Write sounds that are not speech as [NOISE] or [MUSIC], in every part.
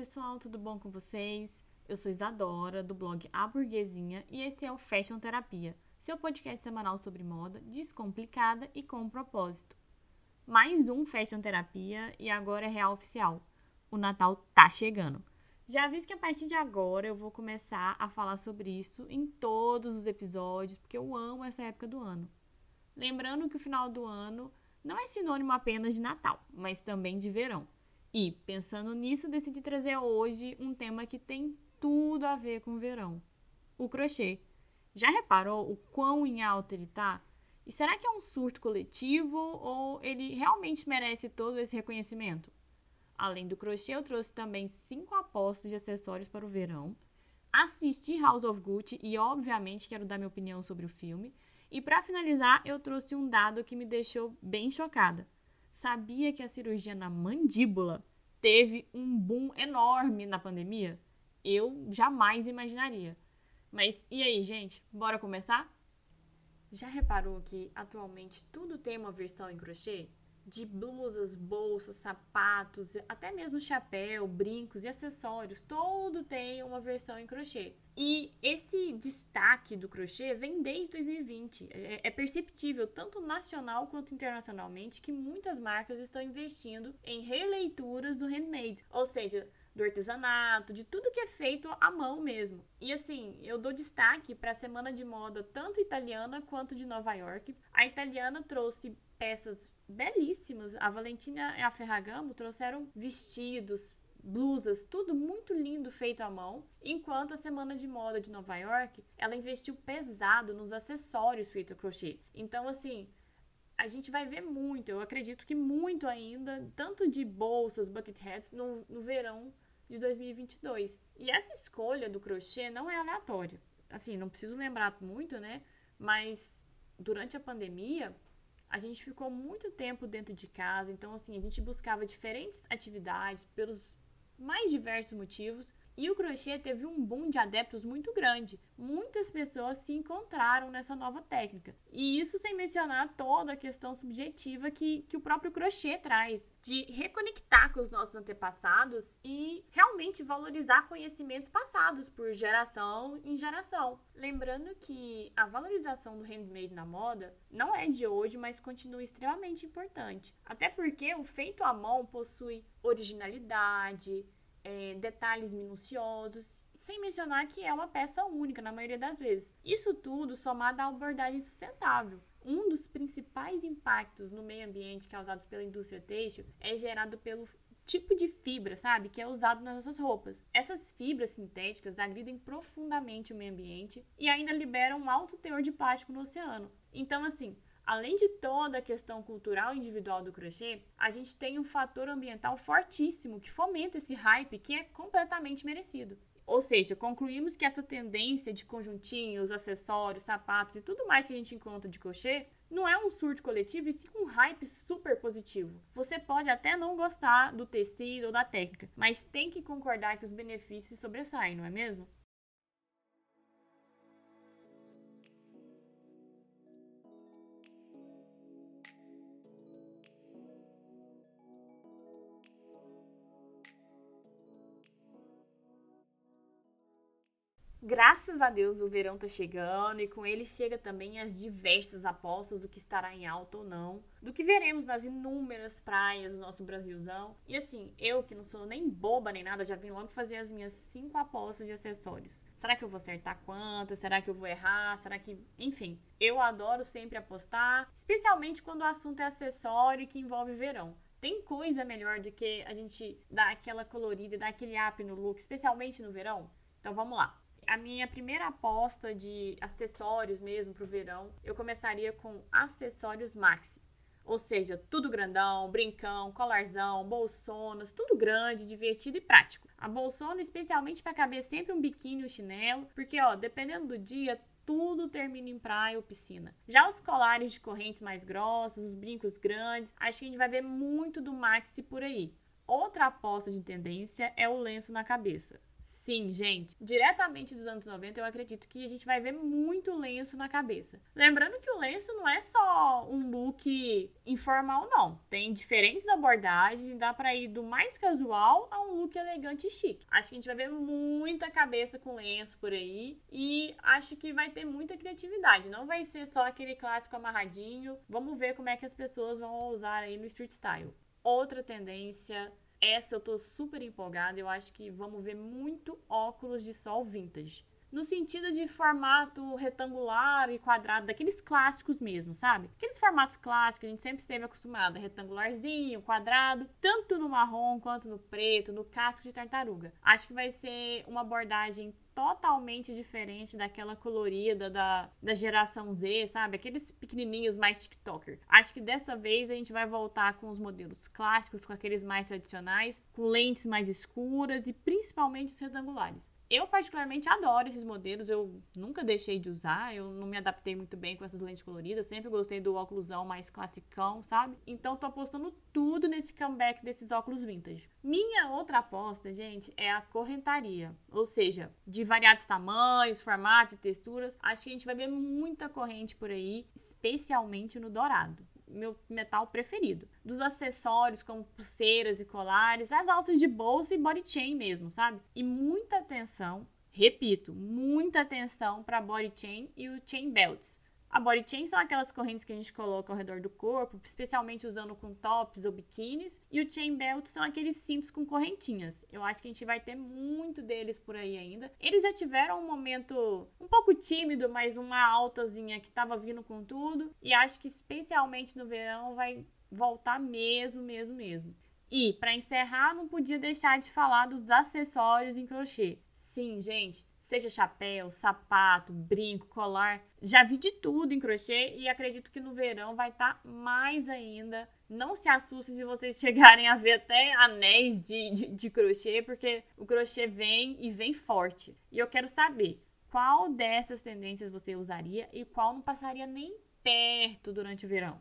Pessoal, tudo bom com vocês? Eu sou Isadora, do blog A Burguesinha, e esse é o Fashion Terapia, seu podcast semanal sobre moda, descomplicada e com propósito. Mais um Fashion Terapia e agora é real oficial. O Natal tá chegando. Já aviso que a partir de agora eu vou começar a falar sobre isso em todos os episódios, porque eu amo essa época do ano. Lembrando que o final do ano não é sinônimo apenas de Natal, mas também de verão. E, pensando nisso, decidi trazer hoje um tema que tem tudo a ver com o verão: o crochê. Já reparou o quão em alta ele tá? E será que é um surto coletivo ou ele realmente merece todo esse reconhecimento? Além do crochê, eu trouxe também cinco apostas de acessórios para o verão. Assisti House of Gucci e, obviamente, quero dar minha opinião sobre o filme. E para finalizar, eu trouxe um dado que me deixou bem chocada. Sabia que a cirurgia na mandíbula teve um boom enorme na pandemia? Eu jamais imaginaria. Mas e aí, gente? Bora começar? Já reparou que atualmente tudo tem uma versão em crochê? De blusas, bolsas, sapatos, até mesmo chapéu, brincos e acessórios, todo tem uma versão em crochê. E esse destaque do crochê vem desde 2020. É, é perceptível, tanto nacional quanto internacionalmente, que muitas marcas estão investindo em releituras do handmade, ou seja, do artesanato, de tudo que é feito à mão mesmo. E assim, eu dou destaque para a semana de moda tanto italiana quanto de Nova York. A italiana trouxe peças belíssimas. A Valentina e a Ferragamo trouxeram vestidos, blusas, tudo muito lindo feito à mão. Enquanto a Semana de Moda de Nova York, ela investiu pesado nos acessórios feitos a crochê. Então, assim, a gente vai ver muito, eu acredito que muito ainda, tanto de bolsas, bucket hats, no, no verão de 2022. E essa escolha do crochê não é aleatória. Assim, não preciso lembrar muito, né? Mas durante a pandemia, a gente ficou muito tempo dentro de casa, então assim, a gente buscava diferentes atividades pelos mais diversos motivos e o crochê teve um boom de adeptos muito grande. Muitas pessoas se encontraram nessa nova técnica. E isso sem mencionar toda a questão subjetiva que, que o próprio crochê traz, de reconectar com os nossos antepassados e realmente valorizar conhecimentos passados por geração em geração. Lembrando que a valorização do handmade na moda não é de hoje, mas continua extremamente importante. Até porque o feito à mão possui originalidade, é, detalhes minuciosos, sem mencionar que é uma peça única na maioria das vezes. Isso tudo somado à abordagem sustentável. Um dos principais impactos no meio ambiente causados pela indústria têxtil é gerado pelo tipo de fibra, sabe, que é usado nas nossas roupas. Essas fibras sintéticas agridem profundamente o meio ambiente e ainda liberam um alto teor de plástico no oceano. Então, assim, Além de toda a questão cultural individual do crochê, a gente tem um fator ambiental fortíssimo que fomenta esse hype que é completamente merecido. Ou seja, concluímos que essa tendência de conjuntinhos, acessórios, sapatos e tudo mais que a gente encontra de crochê não é um surto coletivo e sim um hype super positivo. Você pode até não gostar do tecido ou da técnica, mas tem que concordar que os benefícios sobressaem, não é mesmo? Graças a Deus o verão tá chegando e com ele chega também as diversas apostas do que estará em alta ou não, do que veremos nas inúmeras praias do nosso Brasilzão. E assim, eu que não sou nem boba nem nada, já vim logo fazer as minhas cinco apostas de acessórios. Será que eu vou acertar quantas? Será que eu vou errar? Será que. Enfim, eu adoro sempre apostar, especialmente quando o assunto é acessório que envolve verão. Tem coisa melhor do que a gente dar aquela colorida, dar aquele up no look, especialmente no verão? Então vamos lá a minha primeira aposta de acessórios mesmo para o verão, eu começaria com acessórios maxi. Ou seja, tudo grandão, brincão, colarzão, bolsonas, tudo grande, divertido e prático. A bolsona especialmente para caber sempre um biquíni ou chinelo, porque ó, dependendo do dia, tudo termina em praia ou piscina. Já os colares de correntes mais grossos, os brincos grandes, acho que a gente vai ver muito do maxi por aí. Outra aposta de tendência é o lenço na cabeça. Sim, gente. Diretamente dos anos 90, eu acredito que a gente vai ver muito lenço na cabeça. Lembrando que o lenço não é só um look informal, não. Tem diferentes abordagens dá para ir do mais casual a um look elegante e chique. Acho que a gente vai ver muita cabeça com lenço por aí e acho que vai ter muita criatividade. Não vai ser só aquele clássico amarradinho. Vamos ver como é que as pessoas vão usar aí no street style. Outra tendência essa eu tô super empolgada. Eu acho que vamos ver muito óculos de sol vintage. No sentido de formato retangular e quadrado, daqueles clássicos mesmo, sabe? Aqueles formatos clássicos que a gente sempre esteve acostumado, retangularzinho, quadrado, tanto no marrom quanto no preto, no casco de tartaruga. Acho que vai ser uma abordagem totalmente diferente daquela colorida da, da geração Z, sabe? Aqueles pequenininhos mais TikToker. Acho que dessa vez a gente vai voltar com os modelos clássicos, com aqueles mais tradicionais, com lentes mais escuras e principalmente os retangulares. Eu, particularmente, adoro esses modelos. Eu nunca deixei de usar. Eu não me adaptei muito bem com essas lentes coloridas. Sempre gostei do óculosão mais classicão, sabe? Então, tô apostando tudo nesse comeback desses óculos vintage. Minha outra aposta, gente, é a correntaria. Ou seja, de variados tamanhos, formatos e texturas. Acho que a gente vai ver muita corrente por aí, especialmente no dourado meu metal preferido. Dos acessórios como pulseiras e colares, as alças de bolso e body chain mesmo, sabe? E muita atenção, repito, muita atenção para body chain e o chain belts. A body chain são aquelas correntes que a gente coloca ao redor do corpo, especialmente usando com tops ou biquínis, e o chain belt são aqueles cintos com correntinhas. Eu acho que a gente vai ter muito deles por aí ainda. Eles já tiveram um momento um pouco tímido, mas uma altazinha que estava vindo com tudo, e acho que especialmente no verão vai voltar mesmo, mesmo, mesmo. E, para encerrar, não podia deixar de falar dos acessórios em crochê. Sim, gente, seja chapéu, sapato, brinco, colar. Já vi de tudo em crochê e acredito que no verão vai estar tá mais ainda. Não se assustem se vocês [LAUGHS] chegarem a ver até anéis de, de, de crochê, porque o crochê vem e vem forte. E eu quero saber qual dessas tendências você usaria e qual não passaria nem perto durante o verão.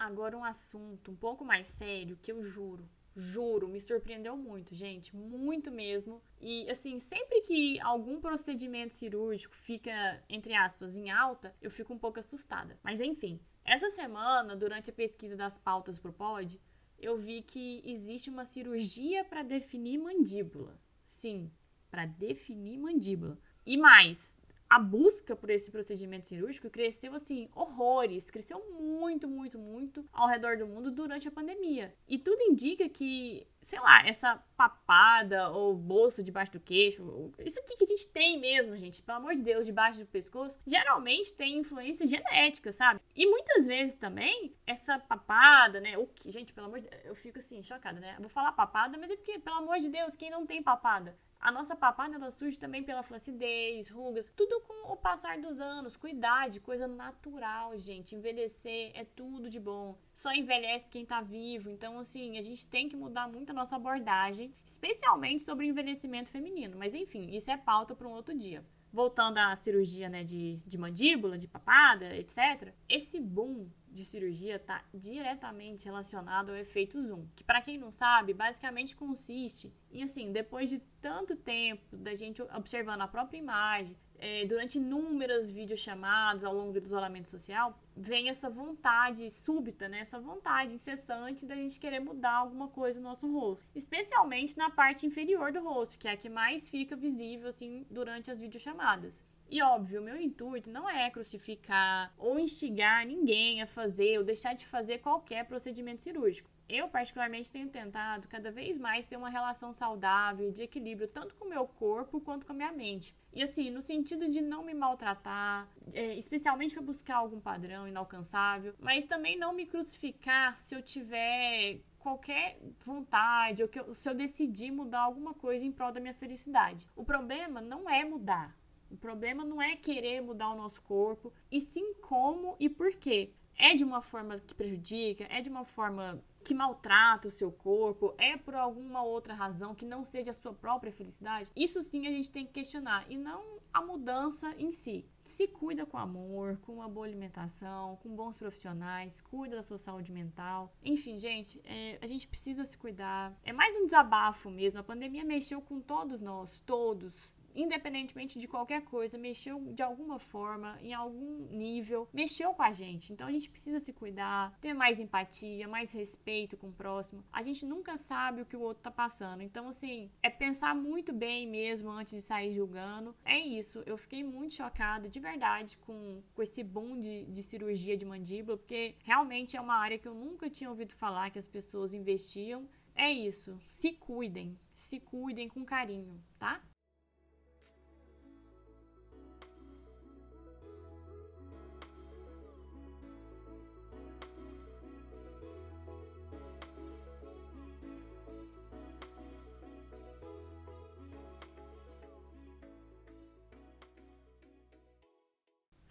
Agora um assunto um pouco mais sério que eu juro, juro, me surpreendeu muito, gente, muito mesmo. E assim, sempre que algum procedimento cirúrgico fica, entre aspas, em alta, eu fico um pouco assustada. Mas enfim, essa semana, durante a pesquisa das pautas pro Pod, eu vi que existe uma cirurgia para definir mandíbula. Sim, para definir mandíbula. E mais, a busca por esse procedimento cirúrgico cresceu assim, horrores, cresceu muito, muito, muito ao redor do mundo durante a pandemia. E tudo indica que, sei lá, essa papada ou bolsa debaixo do queixo, isso aqui que a gente tem mesmo, gente, pelo amor de Deus, debaixo do pescoço, geralmente tem influência genética, sabe? E muitas vezes também essa papada, né? O que, gente, pelo amor de Deus, eu fico assim, chocada, né? Eu vou falar papada, mas é porque, pelo amor de Deus, quem não tem papada? A nossa papada ela surge também pela flacidez, rugas, tudo com o passar dos anos, cuidado, coisa natural, gente. Envelhecer é tudo de bom. Só envelhece quem tá vivo. Então, assim, a gente tem que mudar muito a nossa abordagem, especialmente sobre o envelhecimento feminino. Mas, enfim, isso é pauta para um outro dia voltando à cirurgia né, de, de mandíbula, de papada, etc., esse boom de cirurgia está diretamente relacionado ao efeito zoom, que para quem não sabe, basicamente consiste em assim, depois de tanto tempo da gente observando a própria imagem, é, durante inúmeras videochamadas ao longo do isolamento social, vem essa vontade súbita, né? essa vontade incessante da gente querer mudar alguma coisa no nosso rosto. Especialmente na parte inferior do rosto, que é a que mais fica visível assim durante as videochamadas. E óbvio, meu intuito não é crucificar ou instigar ninguém a fazer ou deixar de fazer qualquer procedimento cirúrgico. Eu, particularmente, tenho tentado cada vez mais ter uma relação saudável, de equilíbrio, tanto com o meu corpo quanto com a minha mente. E assim, no sentido de não me maltratar, é, especialmente para buscar algum padrão inalcançável, mas também não me crucificar se eu tiver qualquer vontade ou eu, se eu decidir mudar alguma coisa em prol da minha felicidade. O problema não é mudar. O problema não é querer mudar o nosso corpo, e sim como e por quê é de uma forma que prejudica, é de uma forma que maltrata o seu corpo, é por alguma outra razão que não seja a sua própria felicidade, isso sim a gente tem que questionar e não a mudança em si. Se cuida com amor, com uma boa alimentação, com bons profissionais, cuida da sua saúde mental. Enfim, gente, é, a gente precisa se cuidar. É mais um desabafo mesmo. A pandemia mexeu com todos nós, todos independentemente de qualquer coisa, mexeu de alguma forma, em algum nível, mexeu com a gente. Então a gente precisa se cuidar, ter mais empatia, mais respeito com o próximo. A gente nunca sabe o que o outro tá passando. Então, assim, é pensar muito bem mesmo antes de sair julgando. É isso. Eu fiquei muito chocada, de verdade, com, com esse boom de, de cirurgia de mandíbula, porque realmente é uma área que eu nunca tinha ouvido falar que as pessoas investiam. É isso. Se cuidem. Se cuidem com carinho, tá?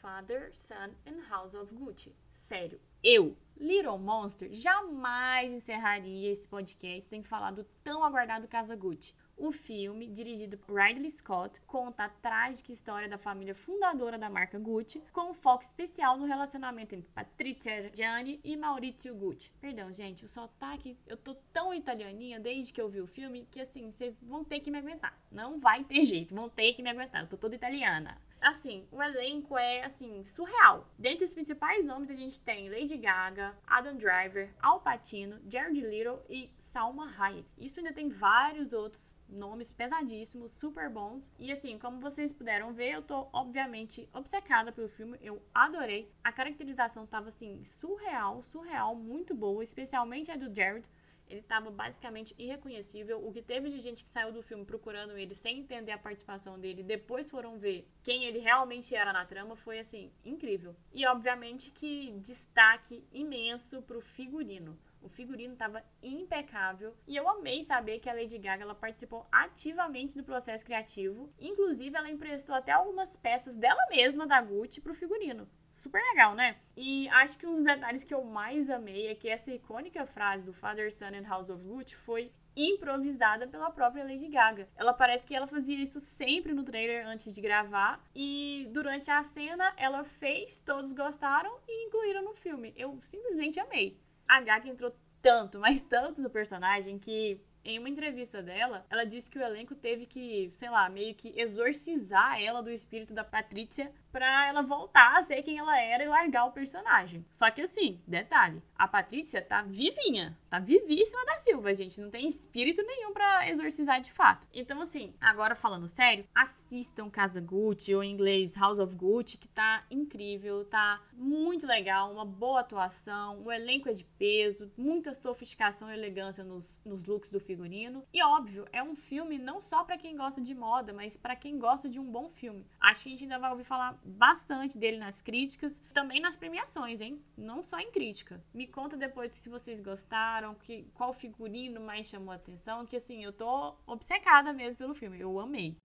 Father, Son and House of Gucci. Sério, eu, Little Monster, jamais encerraria esse podcast sem falar do tão aguardado Casa Gucci. O filme, dirigido por Ridley Scott, conta a trágica história da família fundadora da marca Gucci, com um foco especial no relacionamento entre Patrizia Gianni e Maurizio Gucci. Perdão, gente, o sotaque, eu tô tão italianinha desde que eu vi o filme que assim, vocês vão ter que me aguentar. Não vai ter jeito, vão ter que me aguentar. Eu tô toda italiana. Assim, o elenco é, assim, surreal. Dentre os principais nomes, a gente tem Lady Gaga, Adam Driver, Al Pacino, Jared Leto e Salma Hayek. Isso ainda tem vários outros nomes pesadíssimos, super bons. E assim, como vocês puderam ver, eu tô obviamente obcecada pelo filme. Eu adorei. A caracterização tava assim surreal, surreal, muito boa, especialmente a do Jared. Ele estava basicamente irreconhecível. O que teve de gente que saiu do filme procurando ele sem entender a participação dele, depois foram ver quem ele realmente era na trama, foi assim, incrível. E obviamente que destaque imenso pro figurino. O figurino estava impecável e eu amei saber que a Lady Gaga ela participou ativamente do processo criativo. Inclusive, ela emprestou até algumas peças dela mesma da Gucci pro figurino super legal, né? E acho que um dos detalhes que eu mais amei é que essa icônica frase do Father, Son and House of Gucci foi improvisada pela própria Lady Gaga. Ela parece que ela fazia isso sempre no trailer antes de gravar e durante a cena ela fez, todos gostaram e incluíram no filme. Eu simplesmente amei. A Gaga entrou tanto, mas tanto no personagem que em uma entrevista dela, ela disse que o elenco teve que, sei lá, meio que exorcizar ela do espírito da Patrícia pra ela voltar a ser quem ela era e largar o personagem. Só que assim, detalhe, a Patrícia tá vivinha, tá vivíssima da Silva, gente, não tem espírito nenhum para exorcizar de fato. Então assim, agora falando sério, assistam Casa Gucci ou em inglês House of Gucci, que tá incrível, tá muito legal, uma boa atuação, o elenco é de peso, muita sofisticação e elegância nos, nos looks do figurino. E óbvio, é um filme não só para quem gosta de moda, mas para quem gosta de um bom filme. Acho que a gente ainda vai ouvir falar bastante dele nas críticas, também nas premiações, hein? Não só em crítica. Me conta depois se vocês gostaram, que, qual figurino mais chamou a atenção, que assim, eu tô obcecada mesmo pelo filme, eu amei.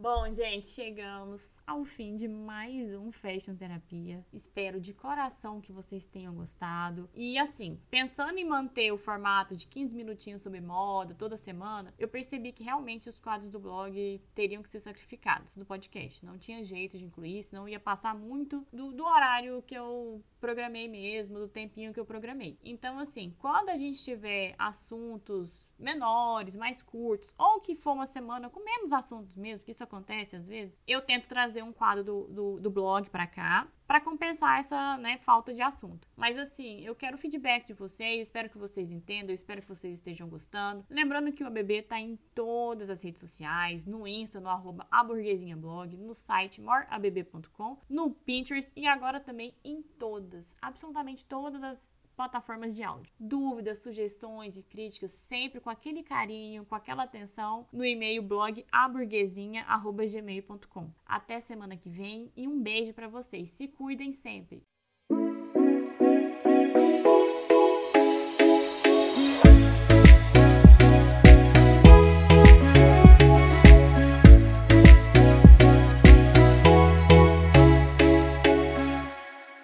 Bom, gente, chegamos ao fim de mais um Fashion Terapia. Espero de coração que vocês tenham gostado. E assim, pensando em manter o formato de 15 minutinhos sobre moda toda semana, eu percebi que realmente os quadros do blog teriam que ser sacrificados do podcast. Não tinha jeito de incluir, senão ia passar muito do, do horário que eu programei mesmo, do tempinho que eu programei. Então, assim, quando a gente tiver assuntos menores, mais curtos, ou que for uma semana com menos assuntos mesmo, que isso acontece às vezes, eu tento trazer um quadro do, do, do blog para cá, para compensar essa né, falta de assunto. Mas assim, eu quero feedback de vocês, espero que vocês entendam, espero que vocês estejam gostando. Lembrando que o ABB tá em todas as redes sociais, no Insta, no arroba blog, no site moreabb.com, no Pinterest e agora também em todas, absolutamente todas as plataformas de áudio. Dúvidas, sugestões e críticas, sempre com aquele carinho, com aquela atenção, no e-mail blog aburguesinha.gmail.com. Até semana que vem e um beijo para vocês. Se cuidem sempre!